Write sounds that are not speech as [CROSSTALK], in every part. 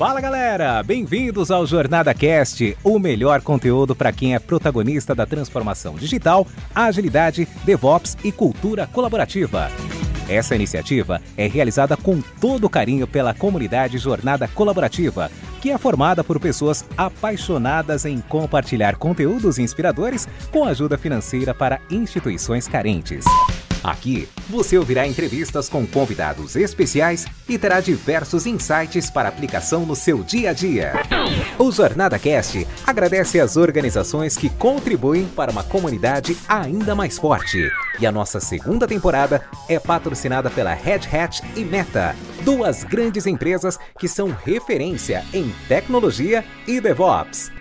Fala galera, bem-vindos ao Jornada Cast, o melhor conteúdo para quem é protagonista da transformação digital, agilidade, DevOps e cultura colaborativa. Essa iniciativa é realizada com todo carinho pela comunidade Jornada Colaborativa, que é formada por pessoas apaixonadas em compartilhar conteúdos inspiradores com ajuda financeira para instituições carentes. Aqui você ouvirá entrevistas com convidados especiais e terá diversos insights para aplicação no seu dia a dia. O Jornada Cast agradece às organizações que contribuem para uma comunidade ainda mais forte. E a nossa segunda temporada é patrocinada pela Red Hat e Meta, duas grandes empresas que são referência em tecnologia e DevOps.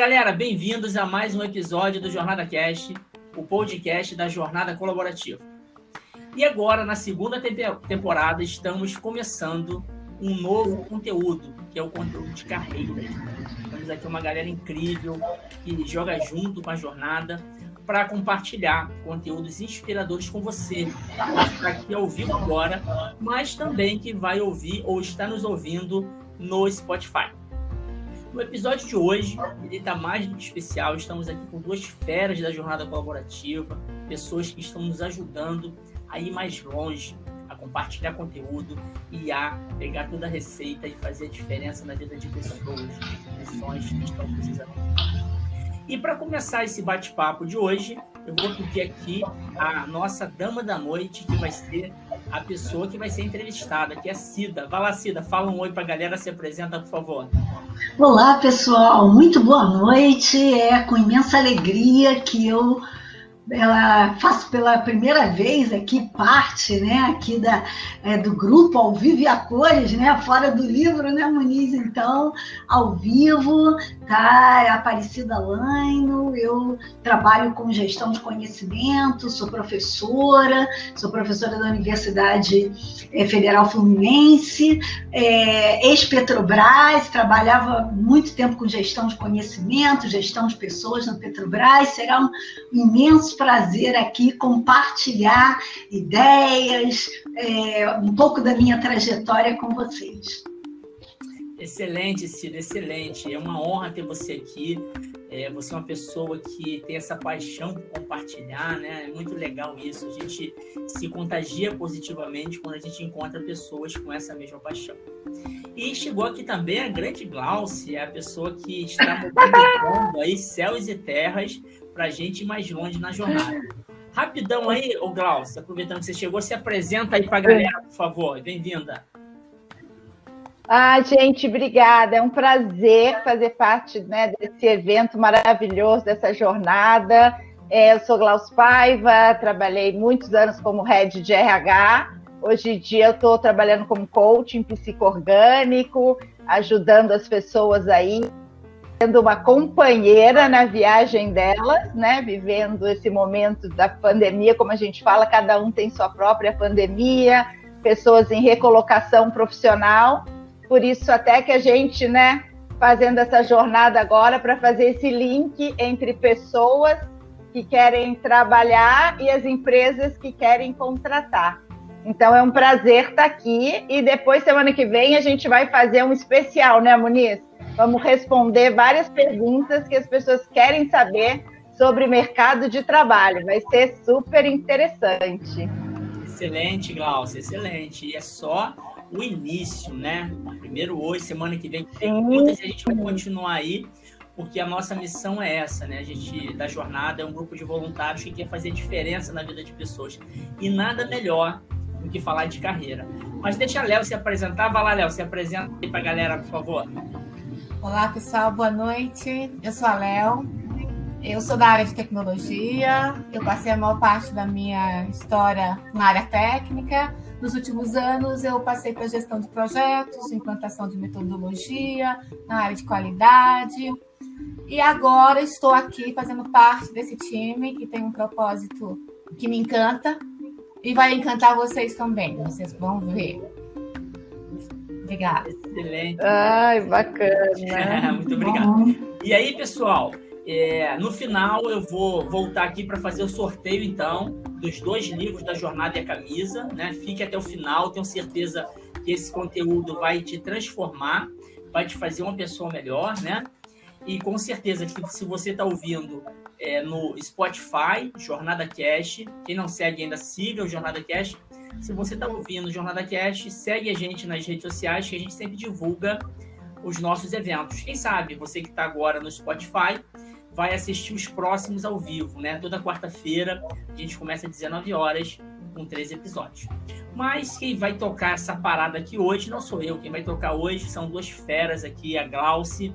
Galera, bem-vindos a mais um episódio do Jornada Cast, o podcast da Jornada Colaborativa. E agora, na segunda temporada, estamos começando um novo conteúdo, que é o conteúdo de carreira. Temos aqui uma galera incrível que joga junto com a jornada para compartilhar conteúdos inspiradores com você, que está aqui ao vivo agora, mas também que vai ouvir ou está nos ouvindo no Spotify. No episódio de hoje, ele está mais do que especial. Estamos aqui com duas feras da jornada colaborativa, pessoas que estão nos ajudando a ir mais longe, a compartilhar conteúdo e a pegar toda a receita e fazer a diferença na vida de pessoas, pessoas que estão precisando. E para começar esse bate-papo de hoje, eu vou pedir aqui a nossa dama da noite, que vai ser a pessoa que vai ser entrevistada, que é a Cida. Vai lá, Cida, fala um oi para a galera, se apresenta, por favor. Olá, pessoal, muito boa noite. É com imensa alegria que eu ela faço pela primeira vez aqui parte, né, aqui da, é, do grupo ao vivo e a cores, né, fora do livro, né, Muniz, então, ao vivo, é Aparecida Laino, eu trabalho com gestão de conhecimento, sou professora, sou professora da Universidade é, Federal Fluminense, é, ex-Petrobras, trabalhava muito tempo com gestão de conhecimento, gestão de pessoas na Petrobras, será um imenso prazer aqui compartilhar ideias, é, um pouco da minha trajetória com vocês. Excelente, Cida, excelente. É uma honra ter você aqui. É, você é uma pessoa que tem essa paixão por compartilhar, né? É muito legal isso. A gente se contagia positivamente quando a gente encontra pessoas com essa mesma paixão. E chegou aqui também a grande Glaucia, a pessoa que está movimentando aí céus e terras para a gente ir mais longe na jornada. Rapidão aí, ô Glaucio, aproveitando que você chegou, se apresenta aí para a galera, por favor. Bem-vinda. Ah, gente, obrigada. É um prazer fazer parte né, desse evento maravilhoso, dessa jornada. É, eu sou Glaucio Paiva, trabalhei muitos anos como head de RH. Hoje em dia eu estou trabalhando como coaching psicoorgânico, ajudando as pessoas aí sendo uma companheira na viagem delas, né? Vivendo esse momento da pandemia, como a gente fala, cada um tem sua própria pandemia, pessoas em recolocação profissional. Por isso, até que a gente, né, fazendo essa jornada agora para fazer esse link entre pessoas que querem trabalhar e as empresas que querem contratar. Então é um prazer estar aqui e depois semana que vem a gente vai fazer um especial, né, Muniz? Vamos responder várias perguntas que as pessoas querem saber sobre mercado de trabalho. Vai ser super interessante. Excelente, Glaucia, excelente. E é só o início, né? Primeiro hoje, semana que vem, perguntas e a gente vai continuar aí, porque a nossa missão é essa, né? A gente, da jornada, é um grupo de voluntários que quer fazer diferença na vida de pessoas. E nada melhor do que falar de carreira. Mas deixa a Léo se apresentar. Vai lá, Léo, se apresenta aí para a galera, por favor. Olá, pessoal, boa noite. Eu sou a Léo. Eu sou da área de tecnologia. Eu passei a maior parte da minha história na área técnica. Nos últimos anos, eu passei para gestão de projetos, implantação de metodologia, na área de qualidade. E agora estou aqui fazendo parte desse time que tem um propósito que me encanta e vai encantar vocês também. Vocês vão ver. Obrigada. Excelente. Ai, bacana. [LAUGHS] Muito obrigado. E aí, pessoal, é, no final eu vou voltar aqui para fazer o sorteio, então, dos dois livros da Jornada e a Camisa. Né? Fique até o final, tenho certeza que esse conteúdo vai te transformar, vai te fazer uma pessoa melhor, né? E com certeza que se você está ouvindo é, no Spotify, Jornada Cash, quem não segue ainda, siga o Jornada Cash. Se você está ouvindo o Jornada Cash, segue a gente nas redes sociais, que a gente sempre divulga os nossos eventos. Quem sabe você que está agora no Spotify vai assistir os próximos ao vivo, né? Toda quarta-feira a gente começa às 19 horas com três episódios. Mas quem vai tocar essa parada aqui hoje não sou eu. Quem vai tocar hoje são duas feras aqui, a Glauce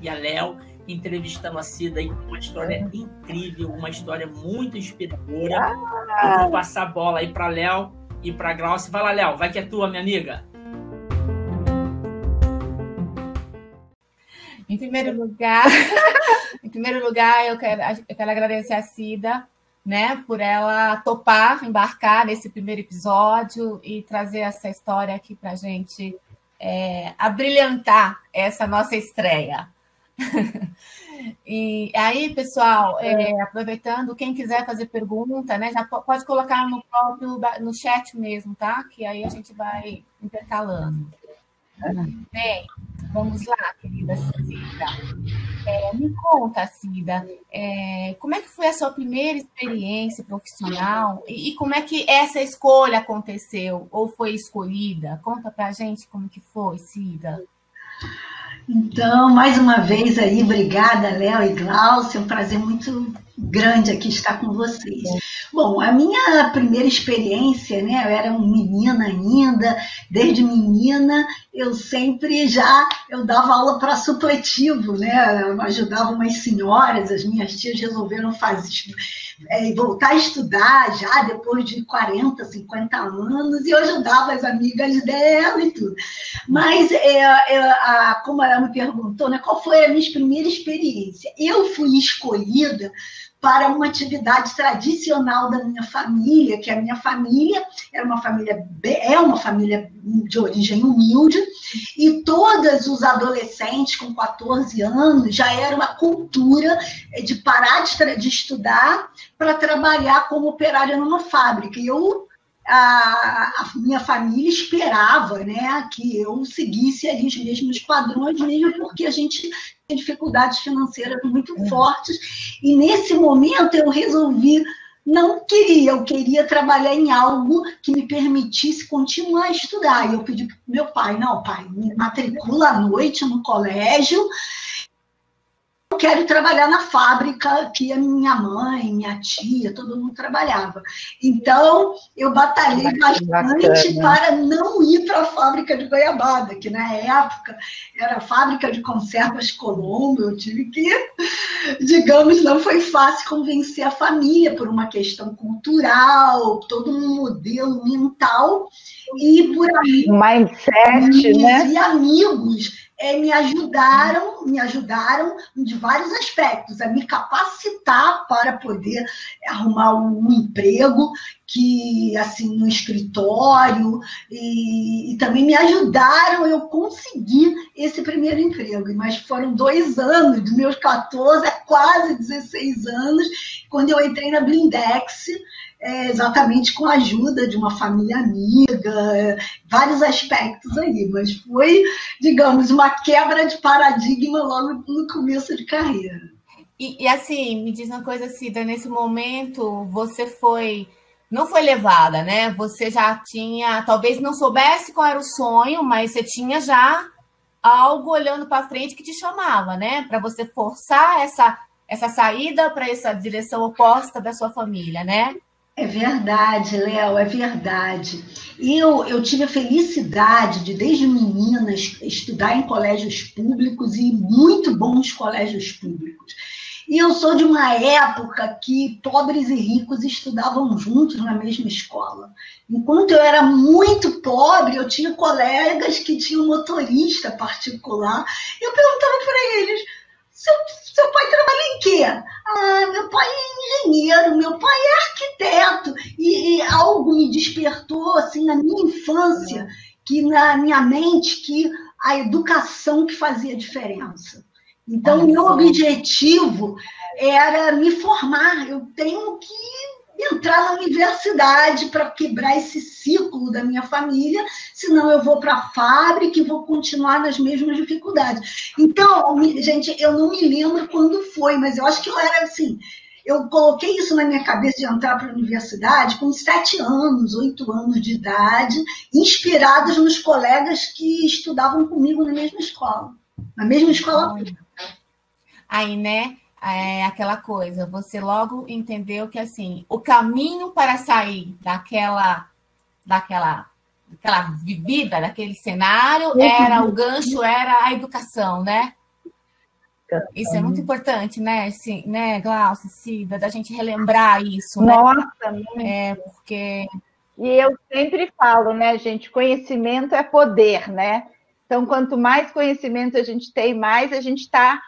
e a Léo, entrevistando a Cida aí uma história incrível, uma história muito inspiradora. Vou passar a bola aí para Léo e para Glauce. Vai lá, Léo, vai que é tua, minha amiga. Em primeiro lugar, [LAUGHS] em primeiro lugar, eu quero, eu quero agradecer a Cida, né, por ela topar embarcar nesse primeiro episódio e trazer essa história aqui para gente é, abrilhantar essa nossa estreia. [LAUGHS] e aí, pessoal, é, aproveitando, quem quiser fazer pergunta, né, já pode colocar no próprio no chat mesmo, tá? Que aí a gente vai intercalando. Bem, vamos lá, querida Cida. É, me conta, Cida, é, como é que foi a sua primeira experiência profissional e, e, como é que essa escolha aconteceu ou foi escolhida? Conta pra gente como que foi, Cida. Então, mais uma vez aí, obrigada, Léo e Glaucia, é um prazer muito grande aqui estar com vocês. Bom, a minha primeira experiência, né, eu era uma menina ainda, desde menina eu sempre já, eu dava aula para supletivo, né, eu ajudava umas senhoras, as minhas tias resolveram fazer, é, voltar a estudar já depois de 40, 50 anos, e eu ajudava as amigas dela e tudo. Mas, é, é, a, como ela me perguntou, né, qual foi a minha primeira experiência? Eu fui escolhida para uma atividade tradicional da minha família, que a minha família era uma família é uma família de origem humilde e todos os adolescentes com 14 anos já era uma cultura de parar de, de estudar para trabalhar como operária numa fábrica. E eu a, a, minha família esperava né, que eu seguisse ali os mesmos padrões, mesmo porque a gente tem dificuldades financeiras muito é. fortes. E nesse momento eu resolvi não queria, eu queria trabalhar em algo que me permitisse continuar a estudar. E eu pedi para meu pai, não, pai, me matricula à noite no colégio eu quero trabalhar na fábrica que a minha mãe, minha tia, todo mundo trabalhava. Então, eu batalhei bastante para não ir para a fábrica de goiabada, que na época era a fábrica de conservas Colombo. Eu tive que, digamos, não foi fácil convencer a família por uma questão cultural, todo um modelo mental. E por aí. Mindset, né? E amigos é, me ajudaram, me ajudaram de vários aspectos, a me capacitar para poder arrumar um emprego que assim no escritório e, e também me ajudaram eu conseguir esse primeiro emprego. Mas foram dois anos, dos meus 14 a quase 16 anos, quando eu entrei na Blindex é, exatamente com a ajuda de uma família amiga, vários aspectos aí, mas foi, digamos, uma quebra de paradigma logo no começo de carreira. E, e assim, me diz uma coisa, Cida, nesse momento você foi não foi levada, né? Você já tinha, talvez não soubesse qual era o sonho, mas você tinha já algo olhando para frente que te chamava, né? Para você forçar essa essa saída para essa direção oposta da sua família, né? É verdade, Léo, é verdade. Eu, eu tive a felicidade de, desde menina, estudar em colégios públicos e muito bons colégios públicos. E eu sou de uma época que pobres e ricos estudavam juntos na mesma escola. Enquanto eu era muito pobre, eu tinha colegas que tinham motorista particular. Eu perguntava para eles: seu, seu pai trabalha em quê? Ah, meu pai é engenheiro, meu pai é arquiteto. E, e algo me despertou, assim, na minha infância, que na minha mente, que a educação que fazia diferença. Então, meu objetivo era me formar. Eu tenho que entrar na universidade para quebrar esse ciclo da minha família, senão eu vou para a fábrica e vou continuar nas mesmas dificuldades. Então, gente, eu não me lembro quando foi, mas eu acho que eu era assim. Eu coloquei isso na minha cabeça de entrar para a universidade com sete anos, oito anos de idade, inspirados nos colegas que estudavam comigo na mesma escola, na mesma escola pública. Aí, né? É aquela coisa, você logo entendeu que assim, o caminho para sair daquela daquela daquela vivida, daquele cenário, era o gancho era a educação, né? Isso é muito importante, né? Assim, né, Glaucia, Cida, da gente relembrar isso, né? Nossa, é porque e eu sempre falo, né, gente, conhecimento é poder, né? Então, quanto mais conhecimento a gente tem, mais a gente está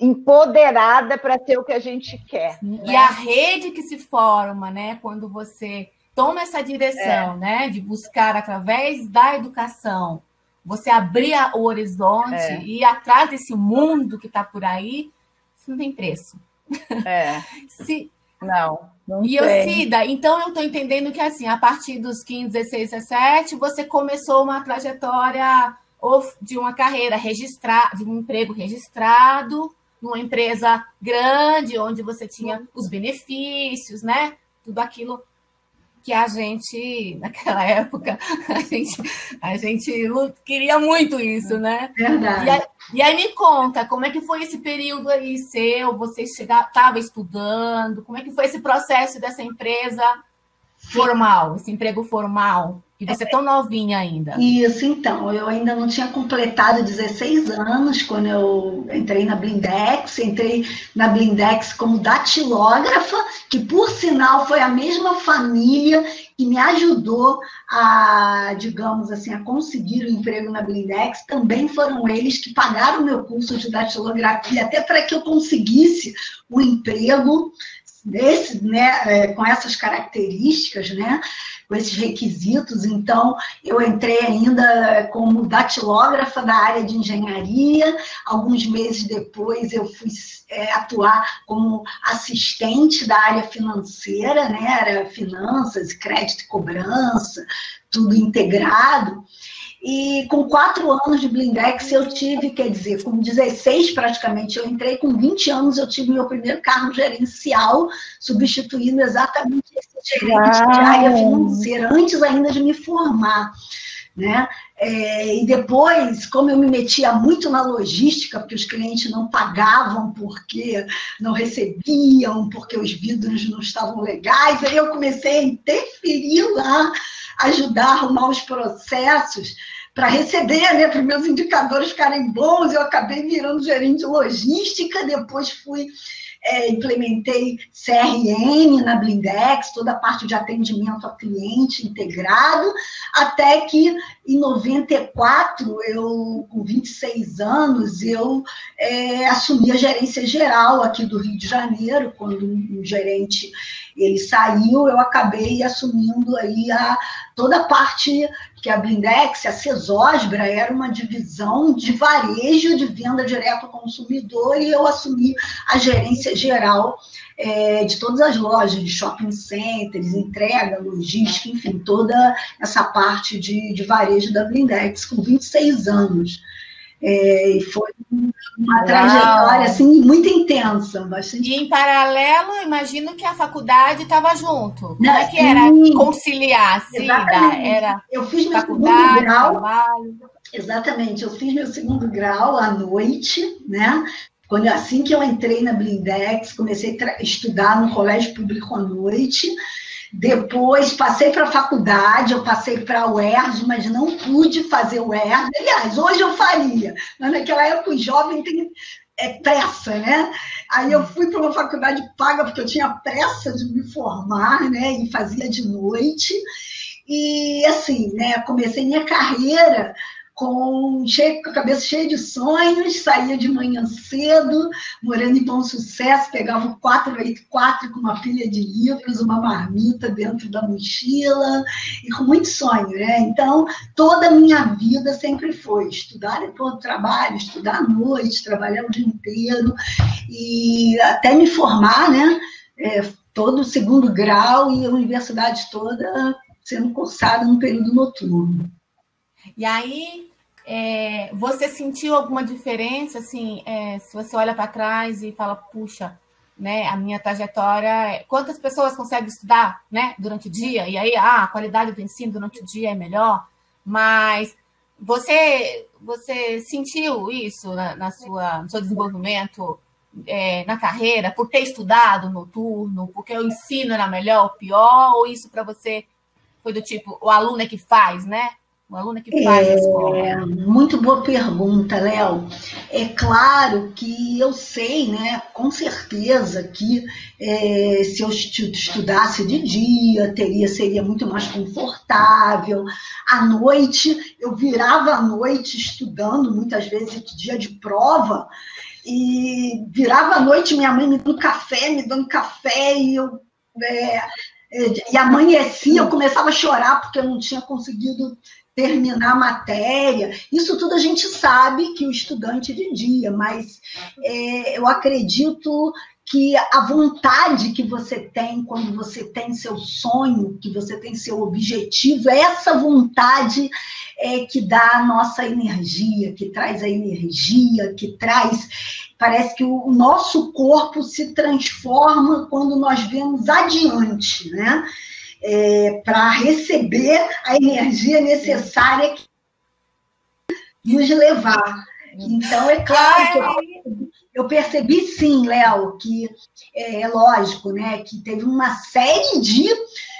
empoderada para ter o que a gente quer. Né? E a rede que se forma, né, quando você toma essa direção, é. né, de buscar através da educação, você abrir o horizonte é. e ir atrás desse mundo que está por aí, isso não tem preço. É. [LAUGHS] se, não. Não e eu, Cida, então eu estou entendendo que assim, a partir dos 15, 16, 17, você começou uma trajetória de uma carreira registrada, de um emprego registrado, numa empresa grande, onde você tinha os benefícios, né? Tudo aquilo que a gente, [LAUGHS] naquela época, a gente, a gente queria muito isso, né? Verdade. E aí, e aí, me conta, como é que foi esse período aí seu? Você estava estudando? Como é que foi esse processo dessa empresa formal, esse emprego formal? E você é tão novinha ainda. Isso, então. Eu ainda não tinha completado 16 anos quando eu entrei na Blindex. Entrei na Blindex como datilógrafa, que por sinal foi a mesma família que me ajudou a, digamos assim, a conseguir o emprego na Blindex. Também foram eles que pagaram o meu curso de datilografia, até para que eu conseguisse o emprego desse, né, é, com essas características, né? Com esses requisitos. Então, eu entrei ainda como datilógrafa da área de engenharia. Alguns meses depois, eu fui é, atuar como assistente da área financeira, né? Era finanças, crédito e cobrança, tudo integrado. E com quatro anos de Blindex eu tive, quer dizer, com 16 praticamente, eu entrei com 20 anos, eu tive meu primeiro cargo gerencial, substituindo exatamente esse gerente Uau. de área financeira, antes ainda de me formar. Né? É, e depois, como eu me metia muito na logística, porque os clientes não pagavam porque não recebiam, porque os vidros não estavam legais, aí eu comecei a interferir lá ajudar a arrumar os processos para receber, né, para meus indicadores ficarem bons. Eu acabei virando gerente de logística, depois fui é, implementei CRM na Blindex, toda a parte de atendimento ao cliente integrado, até que em 94, eu, com 26 anos, eu é, assumi a gerência geral aqui do Rio de Janeiro, quando o gerente ele saiu, eu acabei assumindo aí a, toda a parte que a Blindex, a Cesosbra, era uma divisão de varejo de venda direto ao consumidor e eu assumi a gerência geral é, de todas as lojas, de shopping centers, entrega, logística, enfim, toda essa parte de, de varejo da Blindex com 26 anos. É, e foi uma trajetória assim, muito intensa. Bastante... E em paralelo, imagino que a faculdade estava junto. Como é que era conciliar? Cida? Era eu fiz meu segundo grau. Trabalho. Exatamente, eu fiz meu segundo grau à noite, né? Quando, assim que eu entrei na Blindex, comecei a estudar no colégio público à noite. Depois passei para a faculdade, eu passei para o UERJ, mas não pude fazer o UERJ. Aliás, hoje eu faria, mas naquela época o jovem tem é, pressa, né? Aí eu fui para uma faculdade paga porque eu tinha pressa de me formar, né? E fazia de noite. E assim, né? Comecei minha carreira com, cheio, com a cabeça cheia de sonhos, saía de manhã cedo, morando em Bom Sucesso, pegava o 484 com uma pilha de livros, uma marmita dentro da mochila, e com muito sonho, né? Então, toda a minha vida sempre foi estudar depois do trabalho, estudar à noite, trabalhar o dia inteiro, e até me formar, né? É, todo o segundo grau e a universidade toda sendo cursada no período noturno. E aí, é, você sentiu alguma diferença, assim, é, se você olha para trás e fala, puxa, né, a minha trajetória, quantas pessoas conseguem estudar, né, durante o dia? E aí, ah, a qualidade do ensino durante o dia é melhor, mas você, você sentiu isso na, na sua, no seu desenvolvimento é, na carreira, por ter estudado noturno, porque o ensino era melhor ou pior, ou isso para você foi do tipo, o aluno é que faz, né? É que faz é, a escola. Muito boa pergunta, Léo. É claro que eu sei, né, com certeza, que é, se eu estudasse de dia, teria, seria muito mais confortável. À noite, eu virava à noite estudando, muitas vezes dia de prova, e virava à noite minha mãe me dando café, me dando café, e eu. É, e amanhecia, eu começava a chorar porque eu não tinha conseguido terminar a matéria. Isso tudo a gente sabe que o estudante de dia, mas é, eu acredito que a vontade que você tem quando você tem seu sonho, que você tem seu objetivo, é essa vontade é, que dá a nossa energia, que traz a energia, que traz. Parece que o nosso corpo se transforma quando nós vemos adiante, né? É, para receber a energia necessária que nos levar. Então, é claro que eu, eu percebi sim, Léo, que é, é lógico, né, que teve uma série de,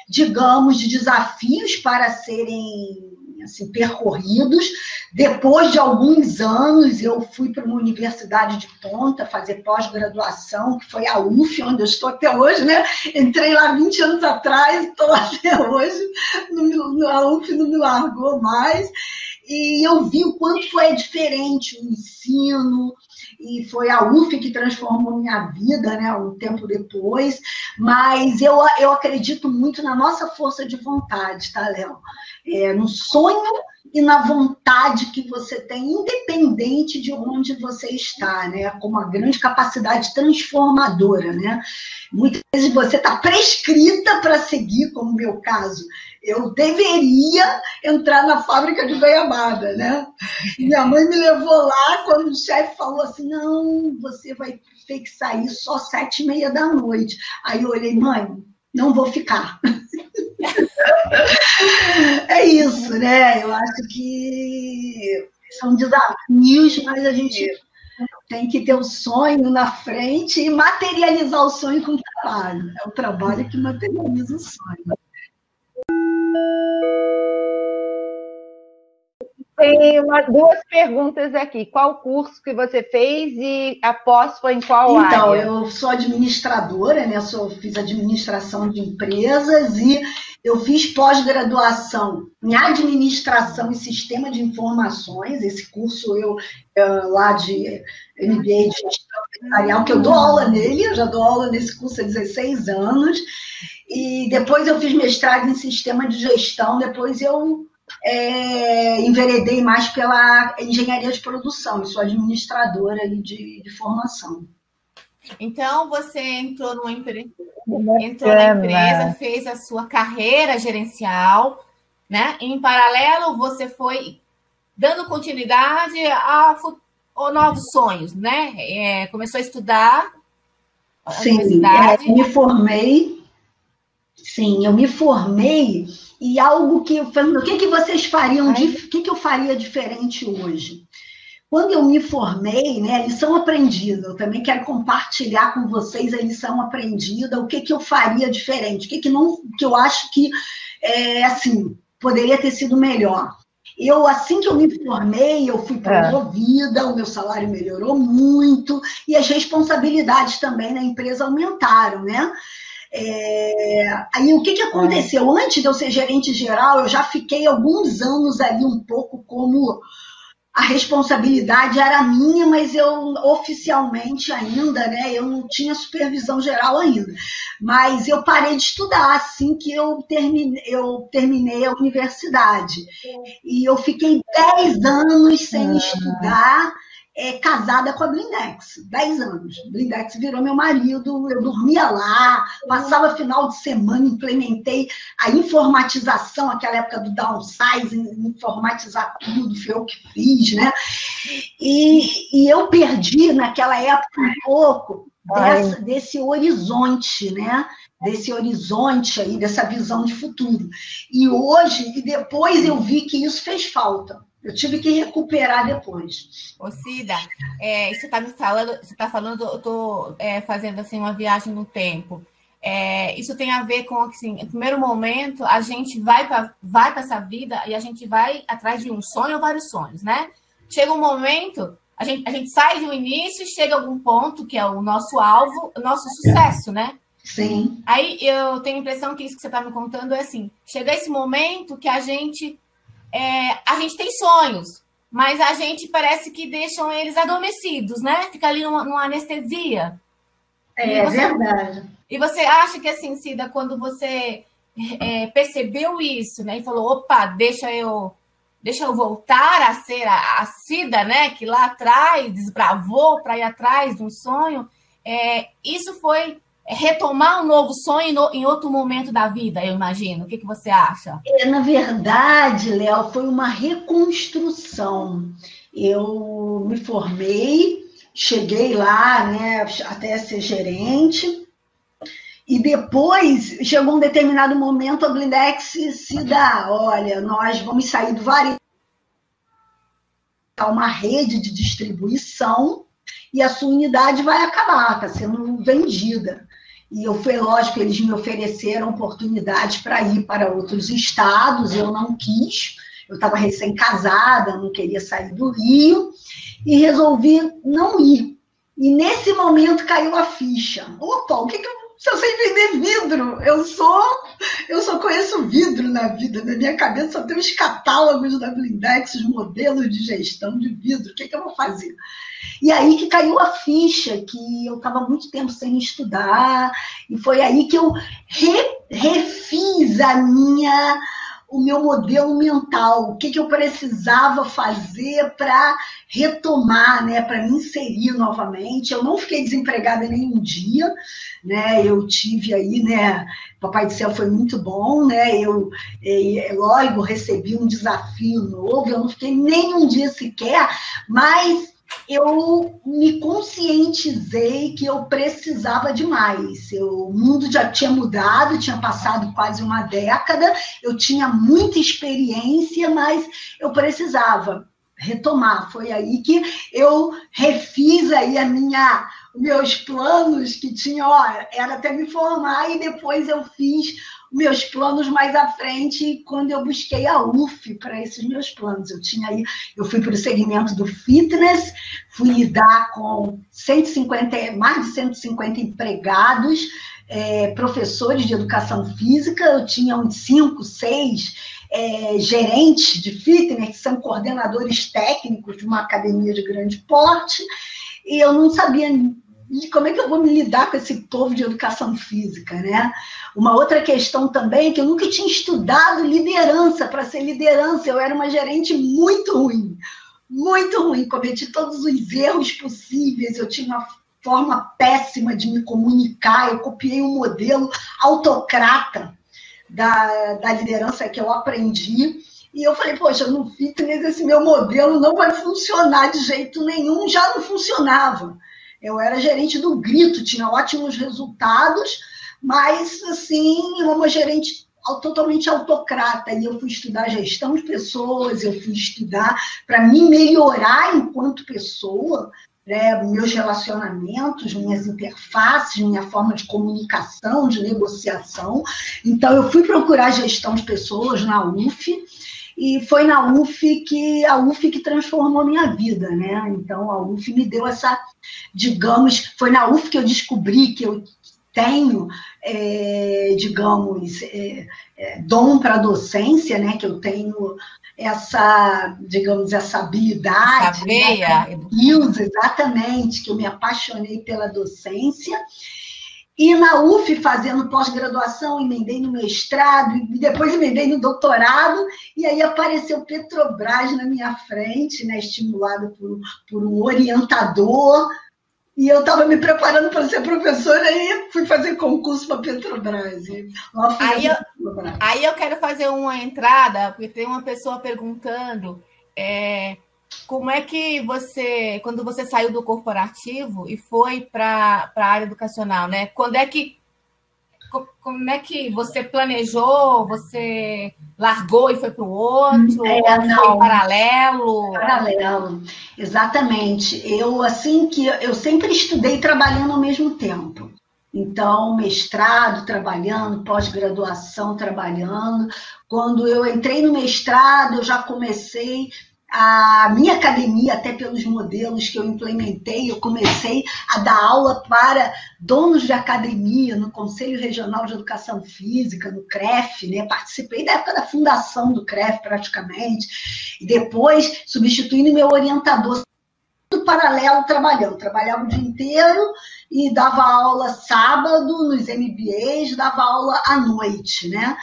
digamos, de desafios para serem assim, percorridos. Depois de alguns anos, eu fui para uma universidade de ponta fazer pós-graduação, que foi a UF, onde eu estou até hoje, né? Entrei lá 20 anos atrás, estou até hoje, a UF não me largou mais. E eu vi o quanto foi diferente o ensino, e foi a UF que transformou minha vida, né, um tempo depois, mas eu, eu acredito muito na nossa força de vontade, tá, Léo? É, no sonho e na vontade que você tem, independente de onde você está, né? Com uma grande capacidade transformadora, né? Muitas vezes você está prescrita para seguir, como no meu caso. Eu deveria entrar na fábrica de goiabada, né? Minha mãe me levou lá quando o chefe falou assim: não, você vai ter que sair só sete e meia da noite. Aí eu olhei, mãe, não vou ficar. [LAUGHS] é isso, né? Eu acho que são desafios, mas a gente tem que ter o sonho na frente e materializar o sonho com o trabalho. É o trabalho que materializa o sonho. Tem uma, duas perguntas aqui. Qual curso que você fez e após foi em qual então, área? Então, eu sou administradora, né? Sou, fiz administração de empresas e eu fiz pós-graduação em administração e sistema de informações. Esse curso eu é, lá de MBA de gestão empresarial, que eu dou aula nele, eu já dou aula nesse curso há 16 anos. E depois eu fiz mestrado em sistema de gestão, depois eu é, enveredei mais pela engenharia de produção, eu sou administradora de, de formação. Então, você entrou numa empresa, entrou na empresa, fez a sua carreira gerencial, né? Em paralelo, você foi dando continuidade a, a novos sonhos, né? É, começou a estudar. A Sim, é, me formei. Sim, eu me formei e algo que eu o que, que vocês fariam, o que, que eu faria diferente hoje? Quando eu me formei, né, lição aprendida, eu também quero compartilhar com vocês a lição aprendida, o que, que eu faria diferente, o que, que, não, que eu acho que, é, assim, poderia ter sido melhor. Eu, assim que eu me formei, eu fui é. promovida, é. o meu salário melhorou muito, e as responsabilidades também na empresa aumentaram, né? É, aí o que, que aconteceu? Antes de eu ser gerente geral, eu já fiquei alguns anos ali um pouco como a responsabilidade era minha, mas eu oficialmente ainda, né, eu não tinha supervisão geral ainda. Mas eu parei de estudar assim que eu terminei, eu terminei a universidade. E eu fiquei 10 anos sem ah. estudar é, casada com a Blindex, 10 anos. Blindex virou meu marido, eu dormia lá, passava final de semana, implementei a informatização, aquela época do downsizing, informatizar tudo, foi eu que fiz, né? E, e eu perdi naquela época um pouco dessa, desse horizonte, né? Desse horizonte aí, dessa visão de futuro. E hoje, e depois eu vi que isso fez falta eu tive que recuperar depois. Ô, Cida, é, você está me falando, você está falando, eu estou é, fazendo assim uma viagem no tempo. É, isso tem a ver com assim, no primeiro momento a gente vai para vai essa vida e a gente vai atrás de um sonho ou vários sonhos, né? Chega um momento, a gente, a gente sai um início, chega a algum ponto que é o nosso alvo, o nosso sucesso, né? Sim. Aí eu tenho a impressão que isso que você está me contando é assim: chega esse momento que a gente é, a gente tem sonhos, mas a gente parece que deixam eles adormecidos, né? Fica ali numa, numa anestesia. É, você, verdade. E você acha que assim, Cida, quando você é, percebeu isso, né? E falou, opa, deixa eu, deixa eu voltar a ser a, a Cida, né? Que lá atrás desbravou para ir atrás de um sonho. É, isso foi é retomar um novo sonho em outro momento da vida, eu imagino. O que, que você acha? É, na verdade, Léo, foi uma reconstrução. Eu me formei, cheguei lá, né, até ser gerente, e depois chegou um determinado momento, a Blindex se dá, olha, nós vamos sair do varejo, uma rede de distribuição e a sua unidade vai acabar, está sendo vendida. E eu foi lógico, eles me ofereceram oportunidade para ir para outros estados, eu não quis. Eu estava recém-casada, não queria sair do Rio e resolvi não ir. E nesse momento caiu a ficha. Opa, o que, que eu se eu sei vender vidro, eu sou, eu só conheço vidro na vida. Na minha cabeça só tem os catálogos da Blindex, os modelos de gestão de vidro. O que, que eu vou fazer? E aí que caiu a ficha, que eu estava muito tempo sem estudar, e foi aí que eu re, refiz a minha o meu modelo mental, o que, que eu precisava fazer para retomar, né, para me inserir novamente. Eu não fiquei desempregada nenhum dia, né? Eu tive aí, né? Papai do Céu foi muito bom, né? Eu, é, logo recebi um desafio novo. Eu não fiquei nem um dia sequer, mas eu me conscientizei que eu precisava de mais. Eu, o mundo já tinha mudado, tinha passado quase uma década, eu tinha muita experiência, mas eu precisava retomar. Foi aí que eu refiz aí a minha meus planos que tinha, ó, era até me formar e depois eu fiz meus planos mais à frente quando eu busquei a UF para esses meus planos. Eu tinha aí, eu fui para o segmento do fitness, fui lidar com 150, mais de 150 empregados, é, professores de educação física, eu tinha uns 5, 6 é, gerentes de fitness, que são coordenadores técnicos de uma academia de grande porte, e eu não sabia como é que eu vou me lidar com esse povo de educação física, né? Uma outra questão também é que eu nunca tinha estudado liderança para ser liderança, eu era uma gerente muito ruim, muito ruim, cometi todos os erros possíveis, eu tinha uma forma péssima de me comunicar, eu copiei um modelo autocrata da, da liderança que eu aprendi, e eu falei, poxa, no fitness esse meu modelo não vai funcionar de jeito nenhum, já não funcionava. Eu era gerente do grito, tinha ótimos resultados, mas, assim, uma gerente totalmente autocrata. E eu fui estudar gestão de pessoas, eu fui estudar para me melhorar enquanto pessoa, né, meus relacionamentos, minhas interfaces, minha forma de comunicação, de negociação. Então, eu fui procurar gestão de pessoas na UF e foi na UF que a UF que transformou minha vida, né? Então a UF me deu essa, digamos, foi na UF que eu descobri que eu tenho, é, digamos, é, é, dom para docência, né? Que eu tenho essa, digamos, essa habilidade. Essa veia. Né? exatamente, que eu me apaixonei pela docência. E na UF, fazendo pós-graduação, emendei no mestrado, e depois emendei no doutorado, e aí apareceu Petrobras na minha frente, né, estimulado por, por um orientador, e eu estava me preparando para ser professora e fui fazer concurso para Petrobras. Aí eu, Petrobras. aí eu quero fazer uma entrada, porque tem uma pessoa perguntando é, como é que você, quando você saiu do corporativo e foi para a área educacional, né? Quando é que como é que você planejou? Você largou e foi para o outro? É, não. Foi paralelo? Paralelo, exatamente. Eu assim que eu sempre estudei trabalhando ao mesmo tempo. Então, mestrado trabalhando, pós-graduação trabalhando. Quando eu entrei no mestrado, eu já comecei a minha academia, até pelos modelos que eu implementei, eu comecei a dar aula para donos de academia no Conselho Regional de Educação Física, no CREF, né? Participei da época da fundação do CREF, praticamente, e depois substituindo meu orientador do paralelo trabalhando, trabalhava o dia inteiro e dava aula sábado nos MBAs, dava aula à noite, né?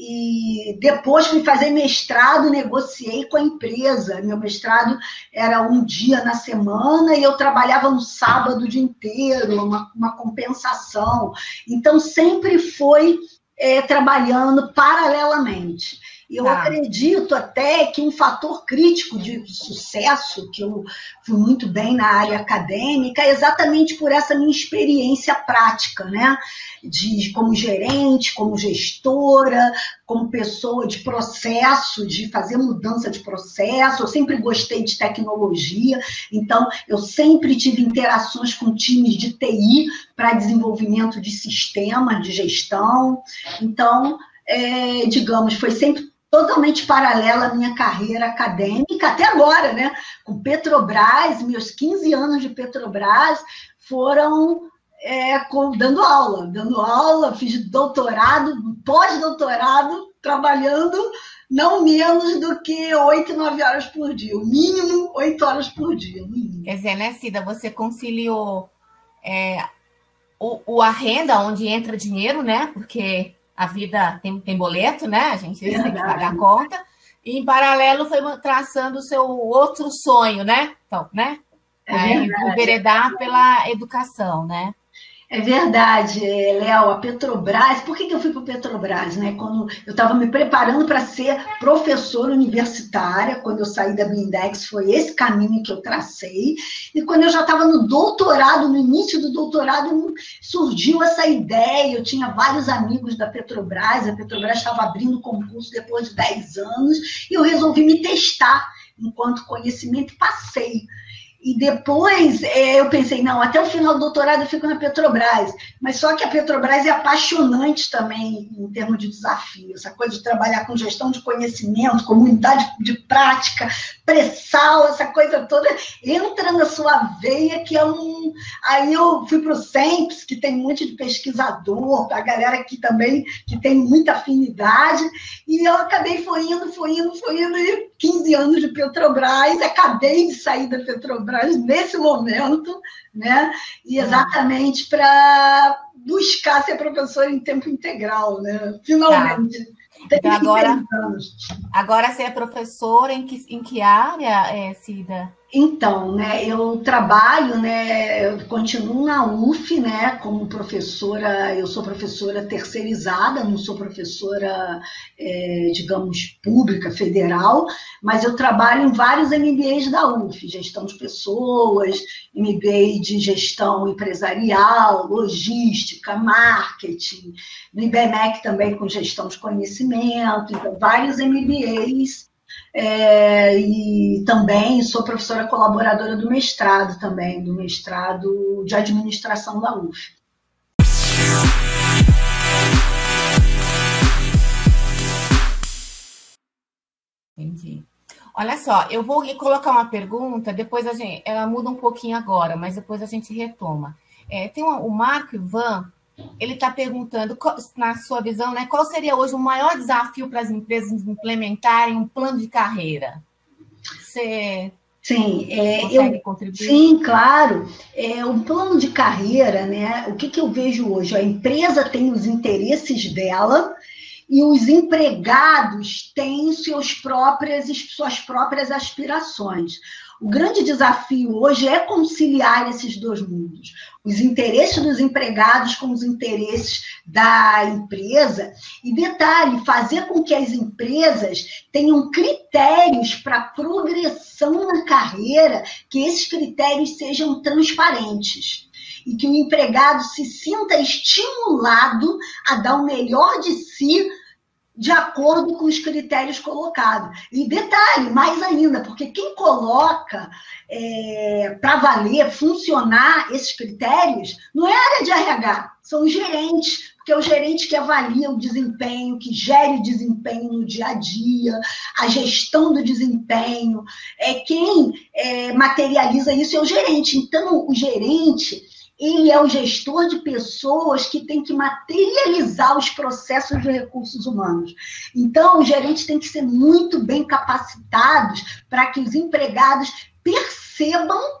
E depois fui fazer mestrado, negociei com a empresa. Meu mestrado era um dia na semana e eu trabalhava no sábado o dia inteiro, uma, uma compensação. Então, sempre foi é, trabalhando paralelamente. E eu ah. acredito até que um fator crítico de sucesso, que eu fui muito bem na área acadêmica, é exatamente por essa minha experiência prática, né? De, como gerente, como gestora, como pessoa de processo, de fazer mudança de processo. Eu sempre gostei de tecnologia, então eu sempre tive interações com times de TI para desenvolvimento de sistemas de gestão. Então, é, digamos, foi sempre totalmente paralela à minha carreira acadêmica, até agora, né? Com Petrobras, meus 15 anos de Petrobras foram é, com, dando aula, dando aula, fiz doutorado, pós-doutorado, trabalhando não menos do que oito, nove horas por dia, o mínimo oito horas por dia. Quer dizer, né, Cida, você conciliou é, o, o, a renda onde entra dinheiro, né? Porque a vida tem, tem boleto, né? A gente tem que pagar a conta. E em paralelo foi traçando o seu outro sonho, né? Então, né? É, enveredar pela educação, né? É verdade, Léo, a Petrobras, por que, que eu fui para Petrobras? Né? Quando eu estava me preparando para ser professora universitária, quando eu saí da Blindex, foi esse caminho que eu tracei. E quando eu já estava no doutorado, no início do doutorado, surgiu essa ideia. Eu tinha vários amigos da Petrobras, a Petrobras estava abrindo concurso depois de 10 anos, e eu resolvi me testar enquanto conhecimento e passei. E depois é, eu pensei, não, até o final do doutorado eu fico na Petrobras. Mas só que a Petrobras é apaixonante também em termos de desafio. Essa coisa de trabalhar com gestão de conhecimento, comunidade de prática, pré-sal, essa coisa toda entra na sua veia, que é um. Aí eu fui para o SEMPS, que tem muito de pesquisador, a galera que também que tem muita afinidade, e eu acabei foi indo, foi indo, foi indo, e 15 anos de Petrobras, acabei de sair da Petrobras nesse momento, né? E exatamente para buscar ser professor em tempo integral, né? Finalmente. Tá. Então, agora, agora você é professora em que, em que área, é, Cida? Então, né, eu trabalho, né, eu continuo na UF, né, como professora, eu sou professora terceirizada, não sou professora, é, digamos, pública, federal, mas eu trabalho em vários MBAs da UF, gestão de pessoas, MBA de gestão empresarial, logística, marketing, no IBMEC também com gestão de conhecimento, então vários MBAs é, e também sou professora colaboradora do mestrado também, do mestrado de administração da UF. Entendi. Olha só, eu vou colocar uma pergunta, depois a gente, ela muda um pouquinho agora, mas depois a gente retoma. É, tem uma, o Marco Ivan, ele está perguntando, na sua visão, né, qual seria hoje o maior desafio para as empresas implementarem um plano de carreira? Você Sim, é, eu, sim, claro. É, o plano de carreira, né? O que, que eu vejo hoje? A empresa tem os interesses dela e os empregados têm seus próprias, suas próprias aspirações. O grande desafio hoje é conciliar esses dois mundos, os interesses dos empregados com os interesses da empresa. E detalhe, fazer com que as empresas tenham critérios para progressão na carreira, que esses critérios sejam transparentes e que o empregado se sinta estimulado a dar o melhor de si de acordo com os critérios colocados. E detalhe, mais ainda, porque quem coloca é, para valer, funcionar esses critérios, não é área de RH, são gerentes, porque é o gerente que avalia o desempenho, que gere o desempenho no dia a dia, a gestão do desempenho, é quem é, materializa isso é o gerente. Então, o gerente ele é o gestor de pessoas que tem que materializar os processos de recursos humanos. Então, os gerentes têm que ser muito bem capacitados para que os empregados percebam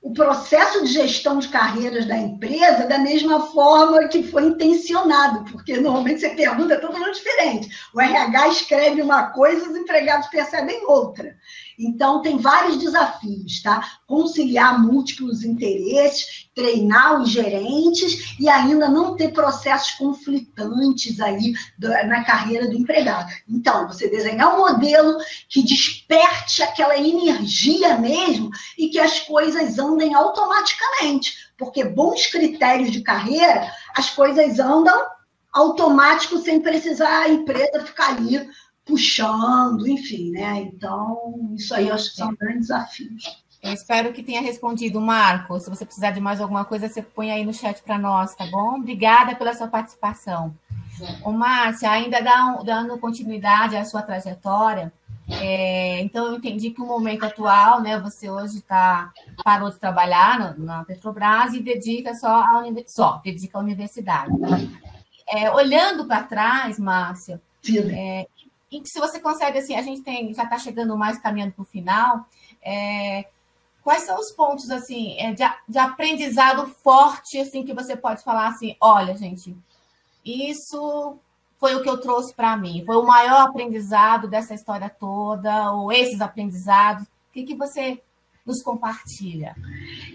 o processo de gestão de carreiras da empresa da mesma forma que foi intencionado, porque normalmente você pergunta é totalmente diferente. O RH escreve uma coisa, os empregados percebem outra. Então, tem vários desafios, tá? Conciliar múltiplos interesses, treinar os gerentes e ainda não ter processos conflitantes aí na carreira do empregado. Então, você desenhar um modelo que desperte aquela energia mesmo e que as coisas andem automaticamente, porque bons critérios de carreira, as coisas andam automático sem precisar a empresa ficar ali puxando, enfim, né? Então, isso aí eu acho que são grandes desafios. Eu espero que tenha respondido, Marco. Se você precisar de mais alguma coisa, você põe aí no chat para nós, tá bom? Obrigada pela sua participação. Ô, Márcia, ainda dando continuidade à sua trajetória, é, então eu entendi que o momento atual, né, você hoje tá, parou de trabalhar no, na Petrobras e dedica só à só dedica à universidade. É, olhando para trás, Márcia, é, e se você consegue, assim, a gente tem, já está chegando mais caminhando para o final, é, quais são os pontos, assim, é, de, de, aprendizado forte, assim, que você pode falar assim, olha, gente, isso foi o que eu trouxe para mim, foi o maior aprendizado dessa história toda, ou esses aprendizados, o que, que você nos compartilha?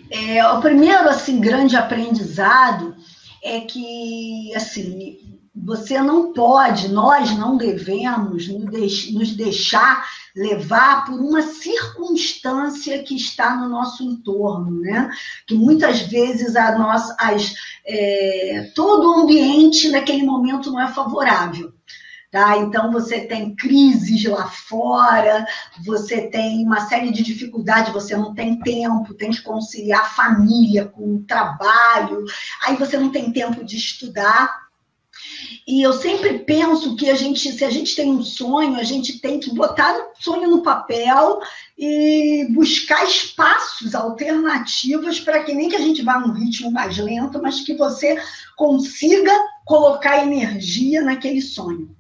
É, o primeiro, assim, grande aprendizado é que, assim, você não pode, nós não devemos nos deixar levar por uma circunstância que está no nosso entorno, né? Que muitas vezes a nossa, as, é, todo o ambiente naquele momento não é favorável. Tá? Então, você tem crises lá fora, você tem uma série de dificuldades, você não tem tempo, tem que conciliar família com o trabalho, aí você não tem tempo de estudar. E eu sempre penso que a gente, se a gente tem um sonho, a gente tem que botar o sonho no papel e buscar espaços alternativos para que nem que a gente vá num ritmo mais lento, mas que você consiga colocar energia naquele sonho.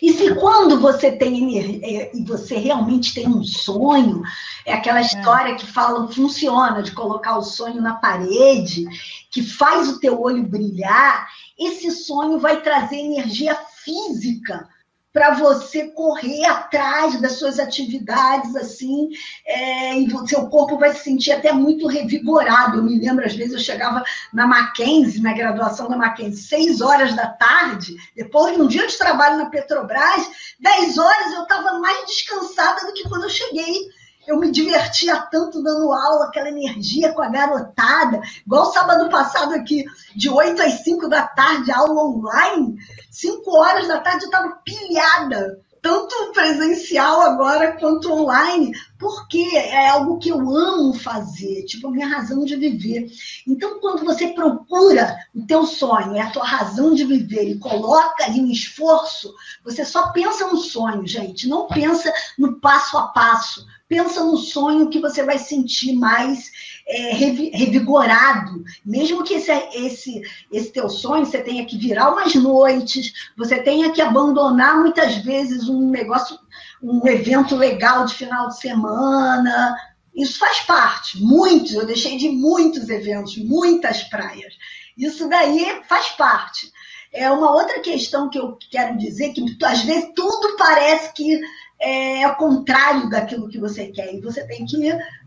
E se quando você tem é, e você realmente tem um sonho, é aquela é. história que falam funciona de colocar o sonho na parede, que faz o teu olho brilhar, esse sonho vai trazer energia física para você correr atrás das suas atividades, assim, é, e seu corpo vai se sentir até muito revigorado. Eu me lembro, às vezes, eu chegava na Mackenzie, na graduação da Mackenzie, seis horas da tarde, depois de um dia de trabalho na Petrobras, dez horas eu estava mais descansada do que quando eu cheguei eu me divertia tanto dando aula, aquela energia com a garotada, igual sábado passado aqui, de 8 às 5 da tarde, aula online, 5 horas da tarde eu estava pilhada, tanto presencial agora quanto online, porque é algo que eu amo fazer, tipo a minha razão de viver. Então, quando você procura o teu sonho, é a tua razão de viver e coloca ali um esforço, você só pensa no sonho, gente, não pensa no passo a passo, pensa no sonho que você vai sentir mais é, revigorado, mesmo que esse, esse, esse teu sonho você tenha que virar umas noites, você tenha que abandonar muitas vezes um negócio, um evento legal de final de semana. Isso faz parte, muitos, eu deixei de muitos eventos, muitas praias. Isso daí faz parte. É uma outra questão que eu quero dizer, que às vezes tudo parece que é o contrário daquilo que você quer, e você tem que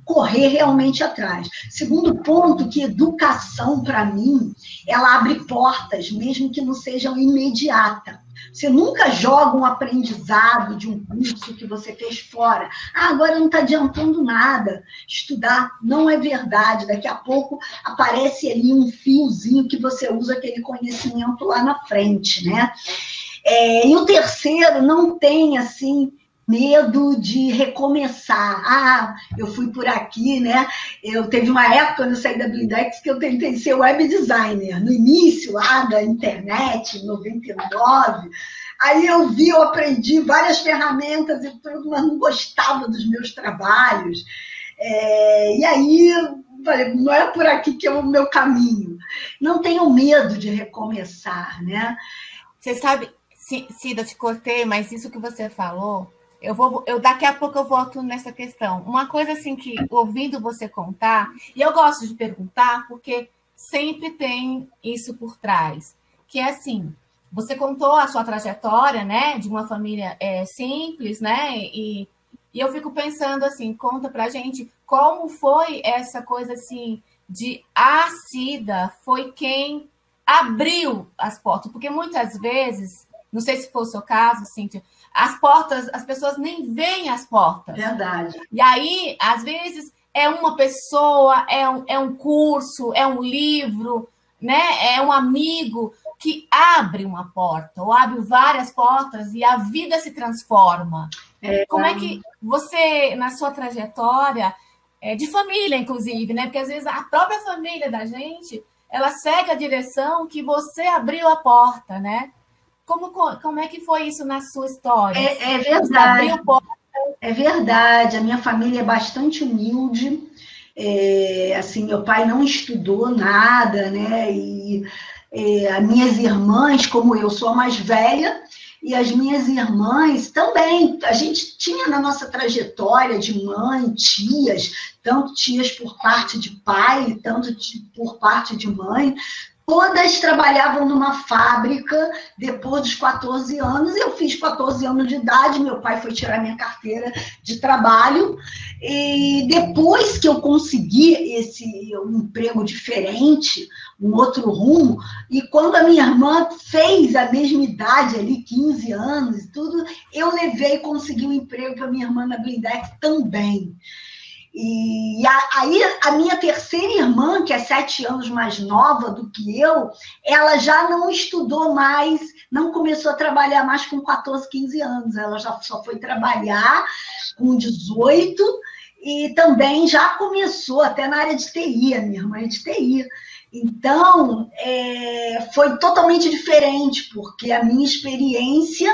correr realmente atrás. Segundo ponto, que educação, para mim, ela abre portas, mesmo que não sejam imediata. Você nunca joga um aprendizado de um curso que você fez fora. Ah, agora não está adiantando nada. Estudar não é verdade. Daqui a pouco aparece ali um fiozinho que você usa aquele conhecimento lá na frente, né? É, e o terceiro, não tem assim medo de recomeçar. Ah, eu fui por aqui, né? Eu teve uma época quando eu saí da Blindex que eu tentei ser web designer, no início lá da internet, em 99. Aí eu vi, eu aprendi várias ferramentas e tudo, mas não gostava dos meus trabalhos. É, e aí falei, não é por aqui que é o meu caminho. Não tenho medo de recomeçar, né? Você sabe, Cida, te cortei, mas isso que você falou eu vou, eu daqui a pouco eu volto nessa questão. Uma coisa assim que ouvindo você contar, e eu gosto de perguntar porque sempre tem isso por trás, que é assim, você contou a sua trajetória, né, de uma família é, simples, né, e, e eu fico pensando assim, conta pra gente como foi essa coisa assim de a Cida foi quem abriu as portas, porque muitas vezes, não sei se foi o seu caso, Cíntia, as portas, as pessoas nem veem as portas. Verdade. E aí, às vezes, é uma pessoa, é um, é um curso, é um livro, né? É um amigo que abre uma porta, ou abre várias portas e a vida se transforma. É, Como é que você, na sua trajetória, é, de família, inclusive, né? Porque às vezes a própria família da gente ela segue a direção que você abriu a porta, né? Como, como é que foi isso na sua história? É, é verdade. É verdade. A minha família é bastante humilde. É, assim, meu pai não estudou nada, né? E é, as minhas irmãs, como eu sou a mais velha, e as minhas irmãs também. A gente tinha na nossa trajetória de mãe, tias, tanto tias por parte de pai, tanto por parte de mãe, Todas trabalhavam numa fábrica depois dos 14 anos. Eu fiz 14 anos de idade, meu pai foi tirar minha carteira de trabalho. E depois que eu consegui esse um emprego diferente, um outro rumo, e quando a minha irmã fez a mesma idade ali, 15 anos e tudo, eu levei e consegui um emprego para minha irmã na Blindex também. E aí a minha terceira irmã, que é sete anos mais nova do que eu, ela já não estudou mais, não começou a trabalhar mais com 14, 15 anos. Ela já só foi trabalhar com 18 e também já começou até na área de TI, a minha irmã é de TI. Então, é, foi totalmente diferente, porque a minha experiência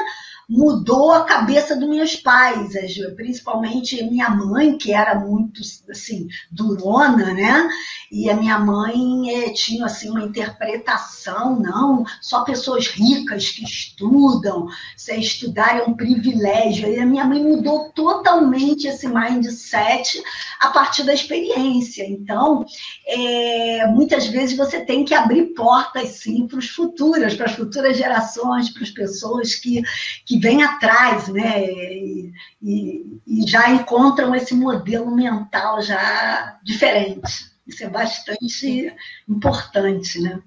mudou a cabeça dos meus pais, principalmente minha mãe, que era muito assim durona, né? E a minha mãe é, tinha assim uma interpretação, não, só pessoas ricas que estudam, se estudar é um privilégio. E a minha mãe mudou totalmente esse mindset a partir da experiência. Então, é, muitas vezes você tem que abrir portas sim para os futuros, para as futuras gerações, para as pessoas que, que vêm atrás, né? E, e, e já encontram esse modelo mental já diferente. Isso é bastante importante, né?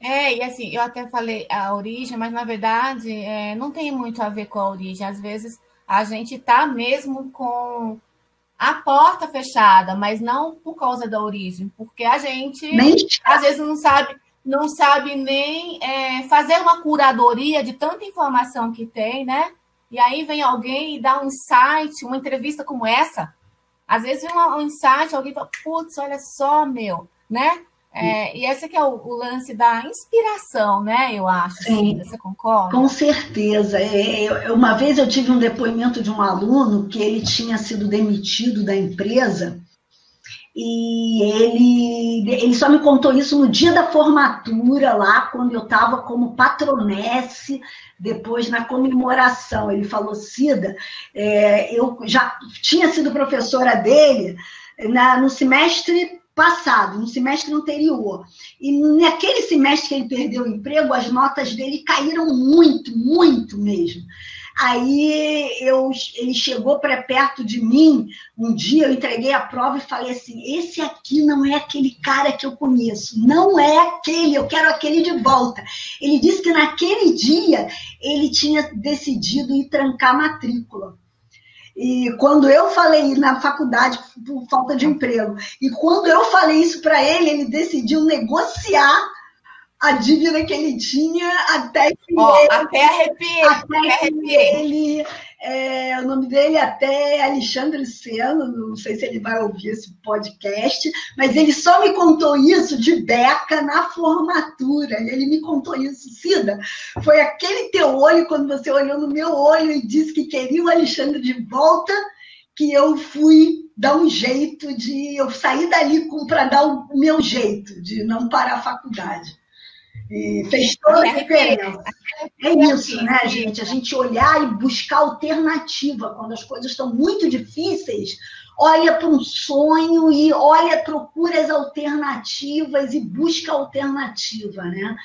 É, e assim, eu até falei a origem, mas na verdade é, não tem muito a ver com a origem. Às vezes a gente tá mesmo com a porta fechada, mas não por causa da origem, porque a gente às vezes não sabe, não sabe nem é, fazer uma curadoria de tanta informação que tem, né? E aí vem alguém e dá um insight, uma entrevista como essa, às vezes vem um, insight, alguém fala, putz, olha só, meu, né? É, e esse que é o, o, lance da inspiração, né? Eu acho. Sim. Você concorda? Com certeza. É, uma vez eu tive um depoimento de um aluno que ele tinha sido demitido da empresa e ele, ele só me contou isso no dia da formatura, lá, quando eu estava como patronesse, depois na comemoração. Ele falou: Cida, é, eu já tinha sido professora dele na, no semestre passado, no semestre anterior. E naquele semestre que ele perdeu o emprego, as notas dele caíram muito, muito mesmo. Aí eu, ele chegou para perto de mim um dia, eu entreguei a prova e falei assim: esse aqui não é aquele cara que eu conheço, não é aquele, eu quero aquele de volta. Ele disse que naquele dia ele tinha decidido ir trancar a matrícula. E quando eu falei na faculdade por falta de emprego, e quando eu falei isso para ele, ele decidiu negociar a dívida que ele tinha até que oh, ele, até arrepiei, até, até que ele é, o nome dele é até Alexandre Seno, não sei se ele vai ouvir esse podcast, mas ele só me contou isso de beca na formatura. Ele me contou isso, Cida. Foi aquele teu olho, quando você olhou no meu olho e disse que queria o Alexandre de volta, que eu fui dar um jeito de. Eu saí dali para dar o meu jeito de não parar a faculdade. E fez toda a diferença. É isso, né, gente? A gente olhar e buscar alternativa quando as coisas estão muito difíceis. Olha para um sonho e olha, procura as alternativas e busca alternativa, né?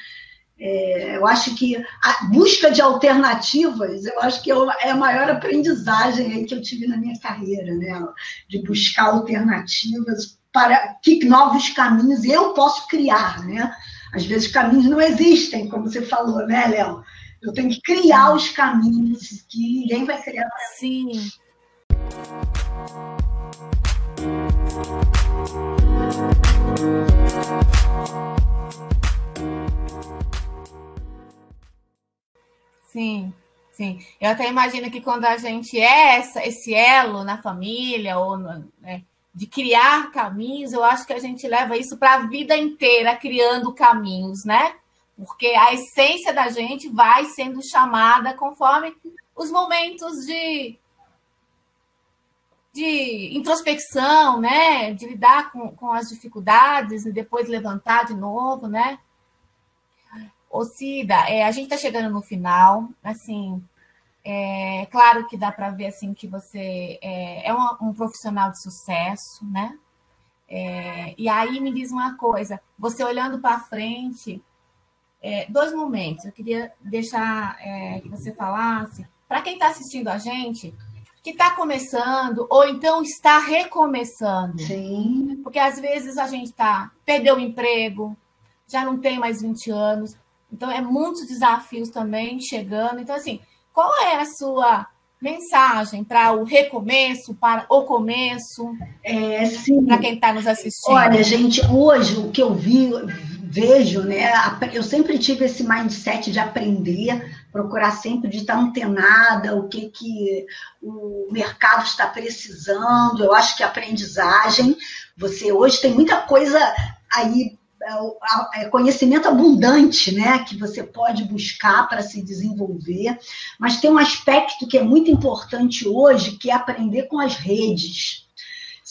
É, eu acho que a busca de alternativas, eu acho que é, é a maior aprendizagem que eu tive na minha carreira, né? De buscar alternativas para que novos caminhos eu posso criar, né? Às vezes caminhos não existem, como você falou, né, Léo? Eu tenho que criar os caminhos que ninguém vai criar. Sim. Sim, sim. Eu até imagino que quando a gente é essa, esse elo na família ou no, né, de criar caminhos, eu acho que a gente leva isso para a vida inteira, criando caminhos, né? Porque a essência da gente vai sendo chamada conforme os momentos de, de introspecção, né? De lidar com, com as dificuldades e depois levantar de novo, né? Ô, Cida, é, a gente está chegando no final, assim, é claro que dá para ver assim que você é, é um, um, profissional de sucesso, né? É, e aí me diz uma coisa, você olhando para frente, é, dois momentos. Eu queria deixar é, que você falasse para quem está assistindo a gente que está começando ou então está recomeçando. Sim. Porque às vezes a gente tá perdeu o emprego, já não tem mais 20 anos, então é muitos desafios também chegando. Então assim, qual é a sua mensagem para o recomeço, para o começo? É, sim. Para quem está nos assistindo. Olha, gente, hoje o que eu vi, vejo, né? Eu sempre tive esse mindset de aprender, procurar sempre de estar antenada, o que, que o mercado está precisando. Eu acho que aprendizagem, você hoje tem muita coisa aí conhecimento abundante, né, que você pode buscar para se desenvolver, mas tem um aspecto que é muito importante hoje, que é aprender com as redes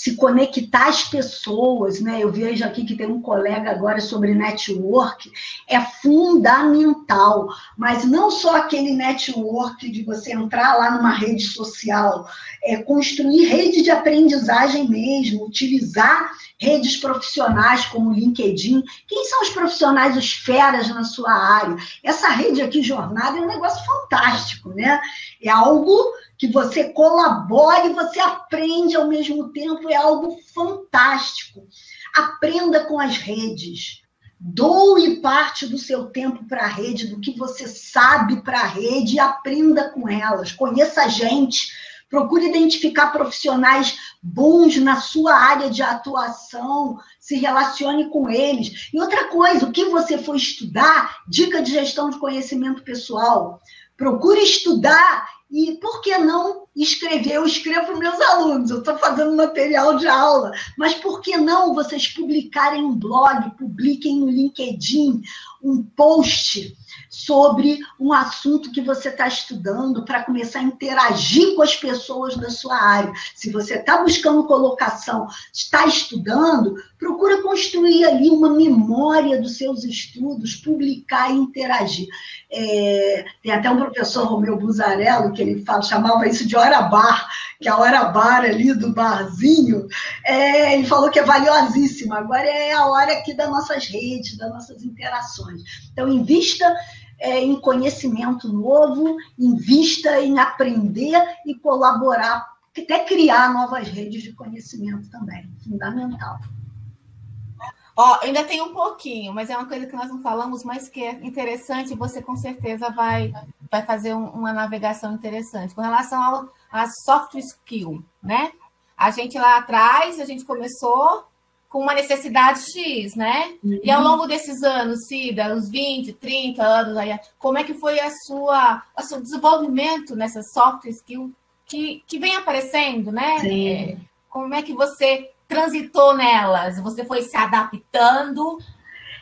se conectar às pessoas, né? Eu vejo aqui que tem um colega agora sobre network, é fundamental, mas não só aquele network de você entrar lá numa rede social, é construir rede de aprendizagem mesmo, utilizar redes profissionais como o LinkedIn. Quem são os profissionais, os feras na sua área? Essa rede aqui, Jornada, é um negócio fantástico, né? É algo que você colabore e você aprende ao mesmo tempo, é algo fantástico. Aprenda com as redes. Doe parte do seu tempo para a rede, do que você sabe para a rede e aprenda com elas. Conheça gente, procure identificar profissionais bons na sua área de atuação, se relacione com eles. E outra coisa, o que você for estudar, dica de gestão de conhecimento pessoal. Procure estudar E por que não escrever? Eu escrevo para meus alunos, eu estou fazendo material de aula, mas por que não vocês publicarem um blog, publiquem no LinkedIn um post sobre um assunto que você está estudando para começar a interagir com as pessoas da sua área. Se você está buscando colocação, está estudando, procura construir ali uma memória dos seus estudos, publicar e interagir. É, tem até um professor, Romeu Buzarello, que ele fala, chamava isso de hora bar, que é a hora bar ali do barzinho, é, ele falou que é valiosíssima. Agora é a hora aqui das nossas redes, das nossas interações. Então, invista é, em conhecimento novo, invista em aprender e colaborar, até criar novas redes de conhecimento também, fundamental. Ó, ainda tem um pouquinho, mas é uma coisa que nós não falamos, mas que é interessante, você com certeza vai, vai fazer um, uma navegação interessante. Com relação ao, a soft skill, né? A gente lá atrás, a gente começou com uma necessidade X, né? Uhum. E ao longo desses anos, Cida, uns 20, 30 anos, aí, como é que foi a sua, o seu desenvolvimento nessa soft skill que, que vem aparecendo, né? É, como é que você transitou nelas? Você foi se adaptando?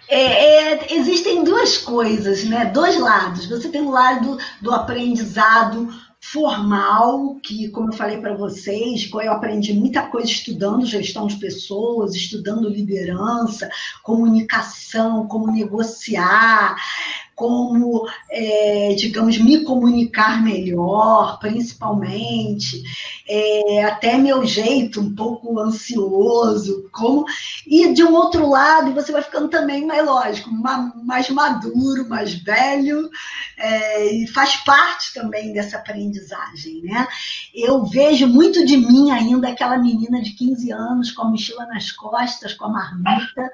É, é, existem duas coisas, né? Dois lados. Você tem o lado do aprendizado formal, que, como eu falei para vocês, eu aprendi muita coisa estudando gestão de pessoas, estudando liderança, comunicação, como negociar, como, é, digamos, me comunicar melhor, principalmente, é, até meu jeito um pouco ansioso, como e de um outro lado você vai ficando também mais lógico, mais maduro, mais velho, é, e faz parte também dessa aprendizagem, né? Eu vejo muito de mim ainda aquela menina de 15 anos com a mochila nas costas, com a marmita,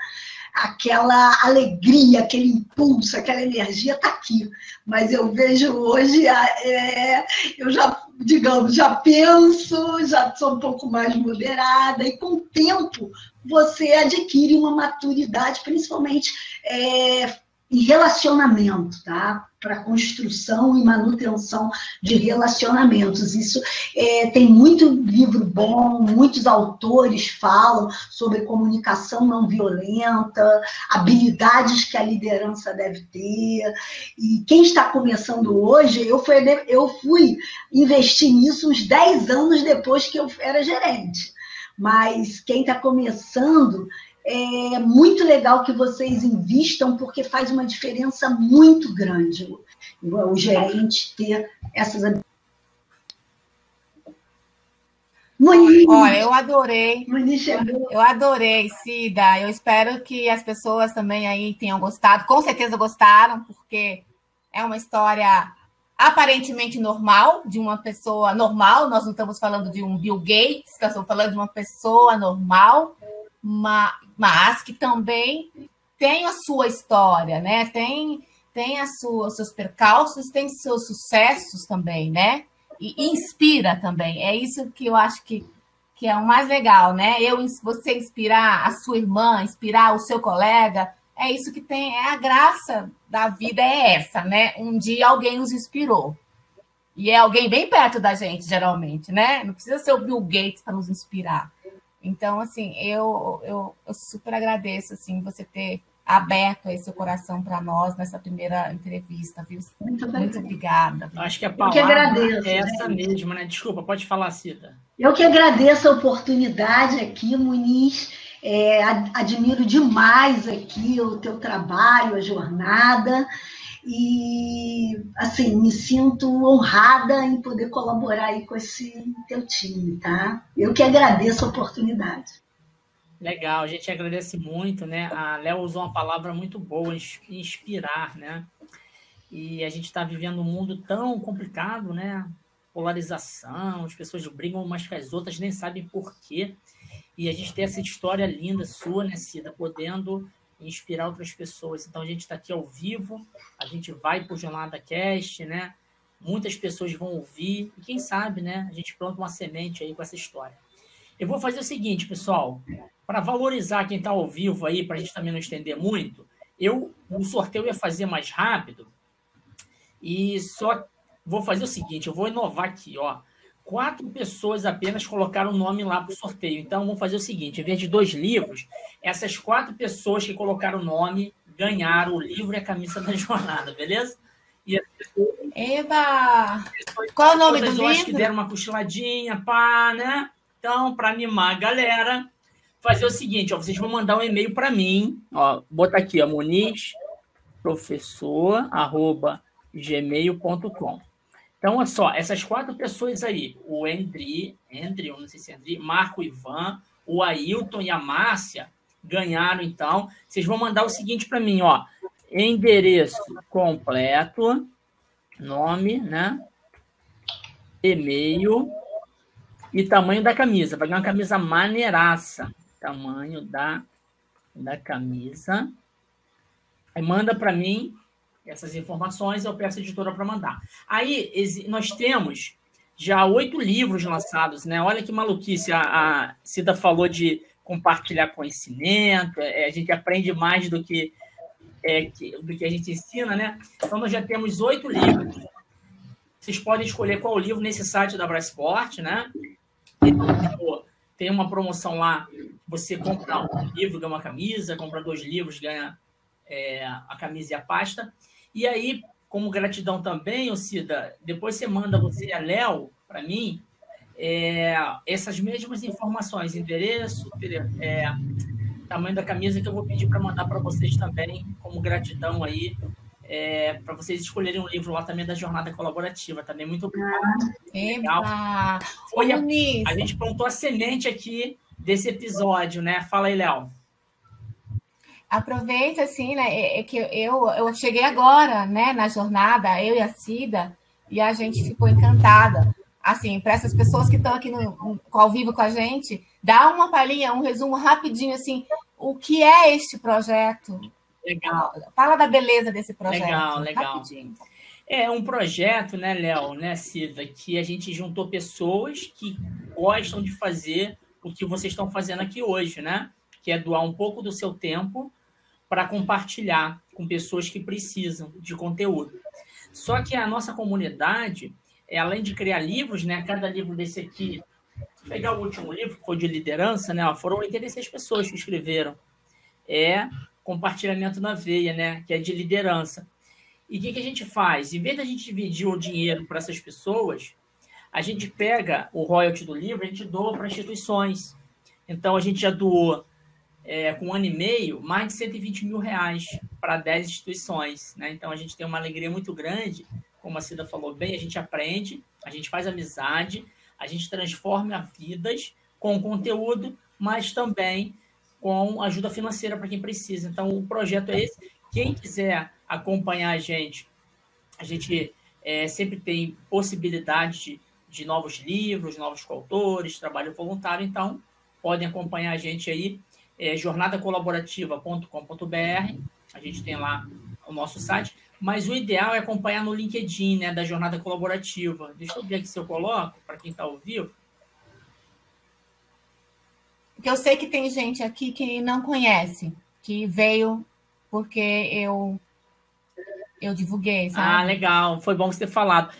aquela alegria, aquele impulso, aquela energia está aqui. Mas eu vejo hoje, é, eu já, digamos, já penso, já sou um pouco mais moderada, e com o tempo você adquire uma maturidade, principalmente é, em relacionamento, tá? Para construção e manutenção de relacionamentos. Isso é, tem muito livro bom, muitos autores falam sobre comunicação não violenta, habilidades que a liderança deve ter. E quem está começando hoje, eu fui, eu fui investir nisso uns 10 anos depois que eu era gerente. Mas quem está começando é muito legal que vocês invistam, porque faz uma diferença muito grande o, o gerente ter essas Muniz. Olha, eu adorei. Eu adorei, Cida. Eu espero que as pessoas também aí tenham gostado. Com certeza gostaram, porque é uma história aparentemente normal, de uma pessoa normal. Nós não estamos falando de um Bill Gates, estamos falando de uma pessoa normal mas que também tem a sua história, né? Tem, tem a sua, os seus percalços, tem seus sucessos também, né? E inspira também. É isso que eu acho que, que é o mais legal, né? Eu, você inspirar a sua irmã, inspirar o seu colega, é isso que tem, é a graça da vida, é essa, né? Um dia alguém nos inspirou. E é alguém bem perto da gente, geralmente, né? Não precisa ser o Bill Gates para nos inspirar. Então, assim, eu, eu, eu super agradeço assim, você ter aberto aí seu coração para nós nessa primeira entrevista, viu? Muito, Muito obrigada. Acho que a palavra que agradeço, é essa né? mesma, né? Desculpa, pode falar, Cida. Eu que agradeço a oportunidade aqui, Muniz. É, admiro demais aqui o teu trabalho, a jornada. E, assim, me sinto honrada em poder colaborar aí com esse teu time, tá? Eu que agradeço a oportunidade. Legal, a gente agradece muito, né? A Léo usou uma palavra muito boa, inspirar, né? E a gente está vivendo um mundo tão complicado, né? Polarização, as pessoas brigam umas com as outras, nem sabem por quê. E a gente tem essa história linda sua, né, Cida, podendo inspirar outras pessoas. Então a gente está aqui ao vivo, a gente vai por Jornada Cast, né? Muitas pessoas vão ouvir e quem sabe, né? A gente planta uma semente aí com essa história. Eu vou fazer o seguinte, pessoal, para valorizar quem está ao vivo aí, para a gente também não estender muito, eu o sorteio ia fazer mais rápido e só vou fazer o seguinte, eu vou inovar aqui, ó. Quatro pessoas apenas colocaram o nome lá para o sorteio. Então, vamos fazer o seguinte: em vez de dois livros, essas quatro pessoas que colocaram o nome ganharam o livro e a camisa da [LAUGHS] jornada, beleza? E as pessoas, Eba! Qual é o nome do livro? Que deram uma cochiladinha, pá, né? Então, para animar a galera, fazer o seguinte: ó, vocês vão mandar um e-mail para mim, ó, botar aqui, ó, Muniz, professor, arroba gmail.com. Então, olha só, essas quatro pessoas aí, o Andri, Andri, não sei se é Andri, Marco Ivan, o Ailton e a Márcia, ganharam, então. Vocês vão mandar o seguinte para mim, ó. Endereço completo, nome, né? E-mail e tamanho da camisa. Vai ganhar uma camisa maneiraça. Tamanho da, da camisa. Aí manda para mim essas informações, eu peço a editora para mandar. Aí nós temos já oito livros lançados, né? Olha que maluquice. A, a Cida falou de compartilhar conhecimento, é, a gente aprende mais do que, é, que, do que a gente ensina, né? Então nós já temos oito livros. Vocês podem escolher qual livro nesse site da Brasport, né? Tem uma promoção lá, você compra um livro, ganha uma camisa, compra dois livros, ganha é, a camisa e a pasta. E aí, como gratidão também, ô Cida, depois você manda você a Léo para mim é, essas mesmas informações, endereço, é, tamanho da camisa que eu vou pedir para mandar para vocês também, como gratidão aí, é, para vocês escolherem um livro lá também da jornada colaborativa, também muito legal. Foi a, a gente plantou a semente aqui desse episódio, né? Fala aí, Léo aproveita assim, né? É, é, que eu, eu cheguei agora, né, na jornada, eu e a Cida, e a gente ficou encantada. Assim, para essas pessoas que estão aqui no, no, ao vivo com a gente, dá uma palhinha, um resumo rapidinho, assim, o que é este projeto? Legal. Fala da beleza desse projeto. Legal, legal. Rapidinho. É um projeto, né, Léo, né, Cida, que a gente juntou pessoas que gostam de fazer o que vocês estão fazendo aqui hoje, né? Que é doar um pouco do seu tempo para compartilhar com pessoas que precisam de conteúdo. Só que a nossa comunidade, além de criar livros, né, cada livro desse aqui, vou pegar o último livro, que foi de liderança, né, foram 86 pessoas que escreveram. É compartilhamento na veia, né, que é de liderança. E o que, que a gente faz? Em vez da gente dividir o dinheiro para essas pessoas, a gente pega o royalty do livro, a gente doa para instituições. Então, a gente já doou é, com um ano e meio, mais de 120 mil reais para 10 instituições. Né? Então, a gente tem uma alegria muito grande, como a Cida falou bem, a gente aprende, a gente faz amizade, a gente transforma vidas com conteúdo, mas também com ajuda financeira para quem precisa. Então, o projeto é esse. Quem quiser acompanhar a gente, a gente é, sempre tem possibilidade de, de novos livros, novos coautores, trabalho voluntário, então podem acompanhar a gente aí é jornadacolaborativa.com.br. A gente tem lá o nosso site. Mas o ideal é acompanhar no LinkedIn, né, da Jornada Colaborativa. Deixa eu ver aqui se eu coloco, para quem está ao vivo. Porque eu sei que tem gente aqui que não conhece, que veio porque eu eu divulguei, sabe? Ah, legal. Foi bom você ter falado.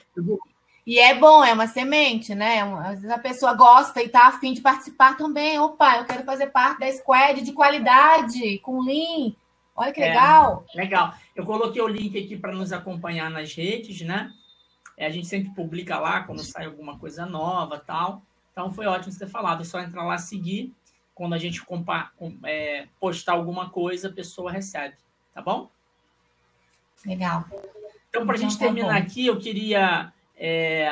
E é bom, é uma semente, né? Às vezes a pessoa gosta e está afim de participar também. Opa, eu quero fazer parte da squad de qualidade, com Lean. Olha que legal. É, legal. Eu coloquei o link aqui para nos acompanhar nas redes, né? É, a gente sempre publica lá quando sai alguma coisa nova tal. Então foi ótimo você ter falado. É só entrar lá seguir. Quando a gente compa é, postar alguma coisa, a pessoa recebe. Tá bom? Legal. Então, para a então, gente tá terminar bom. aqui, eu queria é...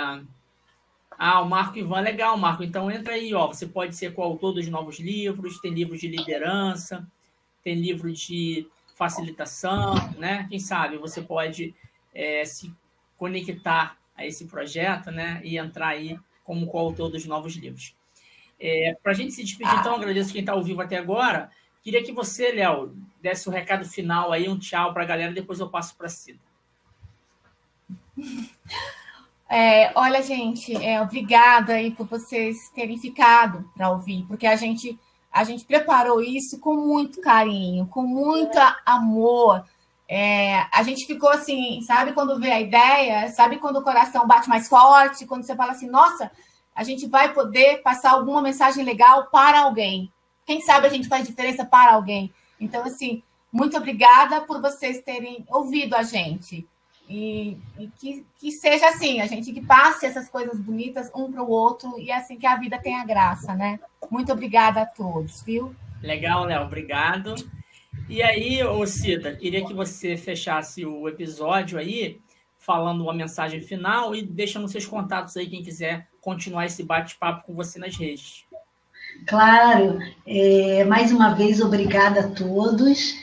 Ah, o Marco Ivan, legal, Marco. Então entra aí, ó. Você pode ser coautor dos novos livros, tem livros de liderança, tem livro de facilitação, né? Quem sabe você pode é, se conectar a esse projeto, né? E entrar aí como coautor dos novos livros. É, Para a gente se despedir, então, agradeço quem está ao vivo até agora. Queria que você, Léo, desse o um recado final aí, um tchau para a galera, depois eu passo para a Cida. [LAUGHS] É, olha, gente, é, obrigada aí por vocês terem ficado para ouvir, porque a gente a gente preparou isso com muito carinho, com muito amor. É, a gente ficou assim, sabe quando vê a ideia, sabe quando o coração bate mais forte, quando você fala assim, nossa, a gente vai poder passar alguma mensagem legal para alguém. Quem sabe a gente faz diferença para alguém. Então, assim, muito obrigada por vocês terem ouvido a gente. E, e que, que, seja assim, a gente que passe essas coisas bonitas um para o outro e assim que a vida tenha graça, né? Muito obrigada a todos, viu? Legal, Léo, obrigado. E aí, ô Cida, queria que você fechasse o episódio aí, falando uma mensagem final e deixando seus contatos aí, quem quiser continuar esse bate-papo com você nas redes. Claro, é, mais uma vez, obrigada a todos.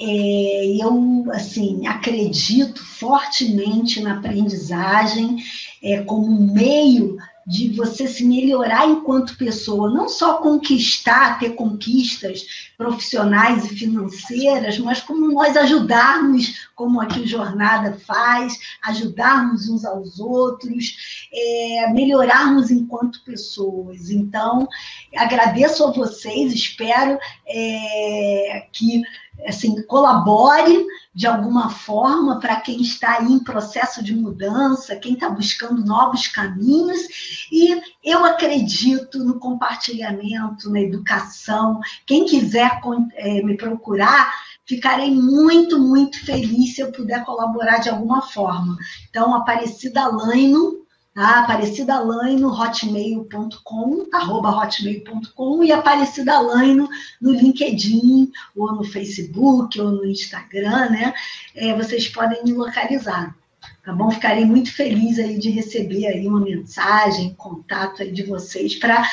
É, eu, assim, acredito fortemente na aprendizagem é, como um meio de você se melhorar enquanto pessoa, não só conquistar, ter conquistas profissionais e financeiras, mas como nós ajudarmos, como aqui o Jornada faz, ajudarmos uns aos outros, é, melhorarmos enquanto pessoas. Então, agradeço a vocês, espero é, que assim, colabore de alguma forma para quem está em processo de mudança, quem está buscando novos caminhos. E eu acredito no compartilhamento, na educação. Quem quiser é, me procurar, ficarei muito, muito feliz se eu puder colaborar de alguma forma. Então, Aparecida Laino, tá? Aparecida no hotmail.com, arroba hotmail.com e Aparecida Laino no LinkedIn, ou no Facebook, ou no Instagram, né? É, vocês podem me localizar. Tá bom? Ficarei muito feliz aí de receber aí uma mensagem, contato aí de vocês para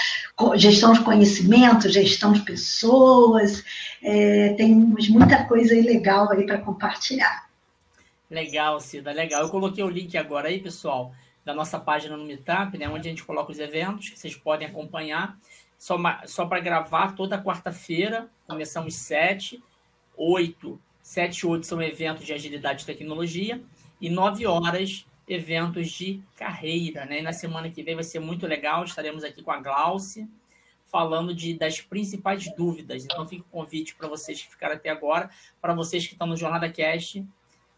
gestão de conhecimento, gestão de pessoas. É, temos muita coisa aí legal aí para compartilhar. Legal, Cida, legal. Eu coloquei o link agora aí, pessoal da nossa página no Meetup, né, onde a gente coloca os eventos que vocês podem acompanhar. Só, só para gravar toda quarta-feira, começamos 7, 8, 7 e 8 são eventos de agilidade e tecnologia, e 9 horas, eventos de carreira. Né? E na semana que vem vai ser muito legal, estaremos aqui com a Glauce, falando de, das principais dúvidas. Então fica o convite para vocês que ficaram até agora, para vocês que estão no Jornada Cast,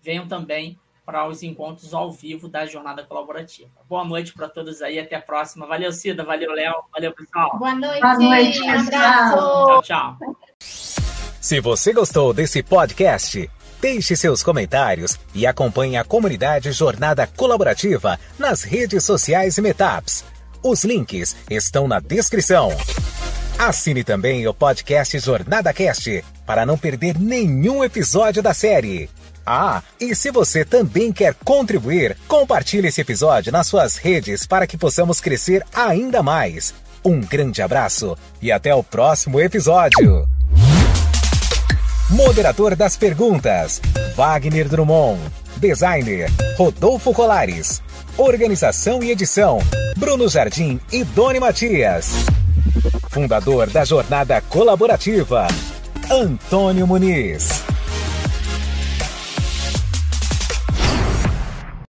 venham também para os encontros ao vivo da jornada colaborativa. Boa noite para todos aí, até a próxima. Valeu, Cida, valeu, Léo, valeu, pessoal. Boa noite, Boa noite um abraço. Tchau, tchau. Se você gostou desse podcast, deixe seus comentários e acompanhe a comunidade Jornada Colaborativa nas redes sociais e Metaps. Os links estão na descrição. Assine também o podcast Jornada Cast para não perder nenhum episódio da série. Ah, e se você também quer contribuir, compartilhe esse episódio nas suas redes para que possamos crescer ainda mais. Um grande abraço e até o próximo episódio. Moderador das perguntas: Wagner Drummond. Designer: Rodolfo Colares. Organização e edição: Bruno Jardim e Doni Matias. Fundador da Jornada Colaborativa: Antônio Muniz.